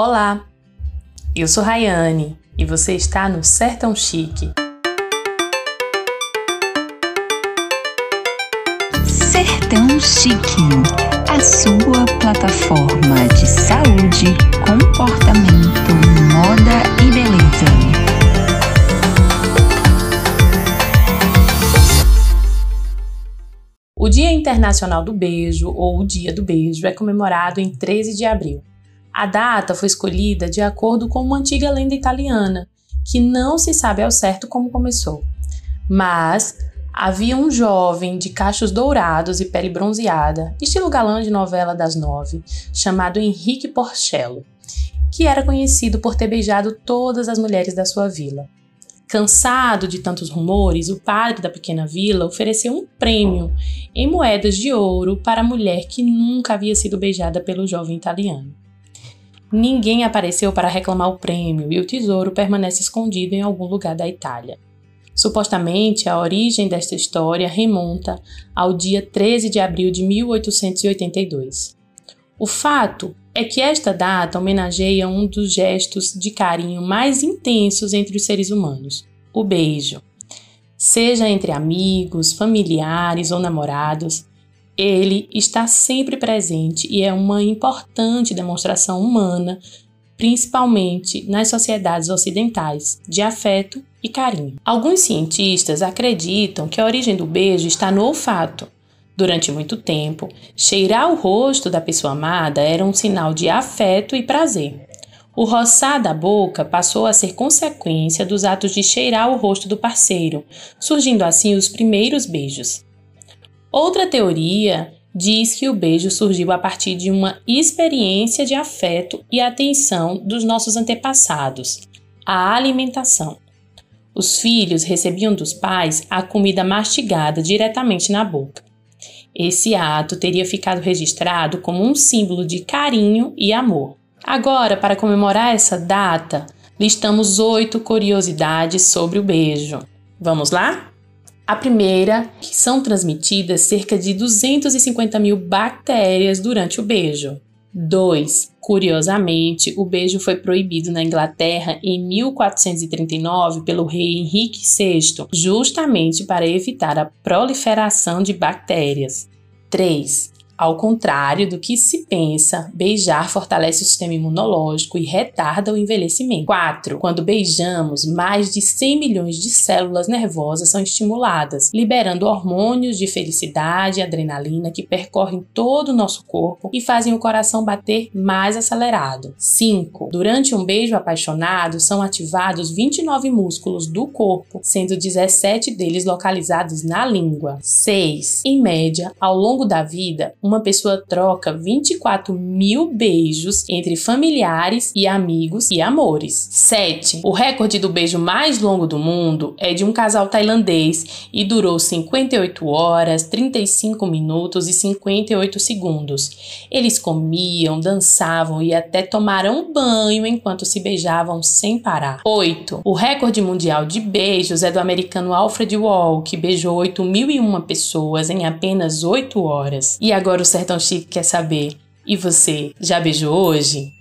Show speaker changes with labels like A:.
A: Olá, eu sou Rayane e você está no Sertão Chique.
B: Sertão Chique, a sua plataforma de saúde, comportamento, moda e beleza.
A: O Dia Internacional do Beijo, ou o Dia do Beijo, é comemorado em 13 de abril. A data foi escolhida de acordo com uma antiga lenda italiana, que não se sabe ao certo como começou. Mas havia um jovem de cachos dourados e pele bronzeada, estilo galã de novela das nove, chamado Henrique Porcello, que era conhecido por ter beijado todas as mulheres da sua vila. Cansado de tantos rumores, o padre da pequena vila ofereceu um prêmio em moedas de ouro para a mulher que nunca havia sido beijada pelo jovem italiano. Ninguém apareceu para reclamar o prêmio e o tesouro permanece escondido em algum lugar da Itália. Supostamente, a origem desta história remonta ao dia 13 de abril de 1882. O fato é que esta data homenageia um dos gestos de carinho mais intensos entre os seres humanos, o beijo. Seja entre amigos, familiares ou namorados, ele está sempre presente e é uma importante demonstração humana, principalmente nas sociedades ocidentais, de afeto e carinho. Alguns cientistas acreditam que a origem do beijo está no olfato. Durante muito tempo, cheirar o rosto da pessoa amada era um sinal de afeto e prazer. O roçar da boca passou a ser consequência dos atos de cheirar o rosto do parceiro, surgindo assim os primeiros beijos. Outra teoria diz que o beijo surgiu a partir de uma experiência de afeto e atenção dos nossos antepassados, a alimentação. Os filhos recebiam dos pais a comida mastigada diretamente na boca. Esse ato teria ficado registrado como um símbolo de carinho e amor. Agora, para comemorar essa data, listamos oito curiosidades sobre o beijo. Vamos lá? A primeira, que são transmitidas cerca de 250 mil bactérias durante o beijo. 2. Curiosamente, o beijo foi proibido na Inglaterra em 1439 pelo rei Henrique VI, justamente para evitar a proliferação de bactérias. 3. Ao contrário do que se pensa, beijar fortalece o sistema imunológico e retarda o envelhecimento. 4. Quando beijamos, mais de 100 milhões de células nervosas são estimuladas, liberando hormônios de felicidade e adrenalina que percorrem todo o nosso corpo e fazem o coração bater mais acelerado. 5. Durante um beijo apaixonado, são ativados 29 músculos do corpo, sendo 17 deles localizados na língua. 6. Em média, ao longo da vida, uma pessoa troca 24 mil beijos entre familiares e amigos e amores. 7. O recorde do beijo mais longo do mundo é de um casal tailandês e durou 58 horas, 35 minutos e 58 segundos. Eles comiam, dançavam e até tomaram banho enquanto se beijavam sem parar. 8. O recorde mundial de beijos é do americano Alfred Wall, que beijou 8.001 pessoas em apenas 8 horas. E agora o Sertão Chique quer saber: e você já beijou hoje?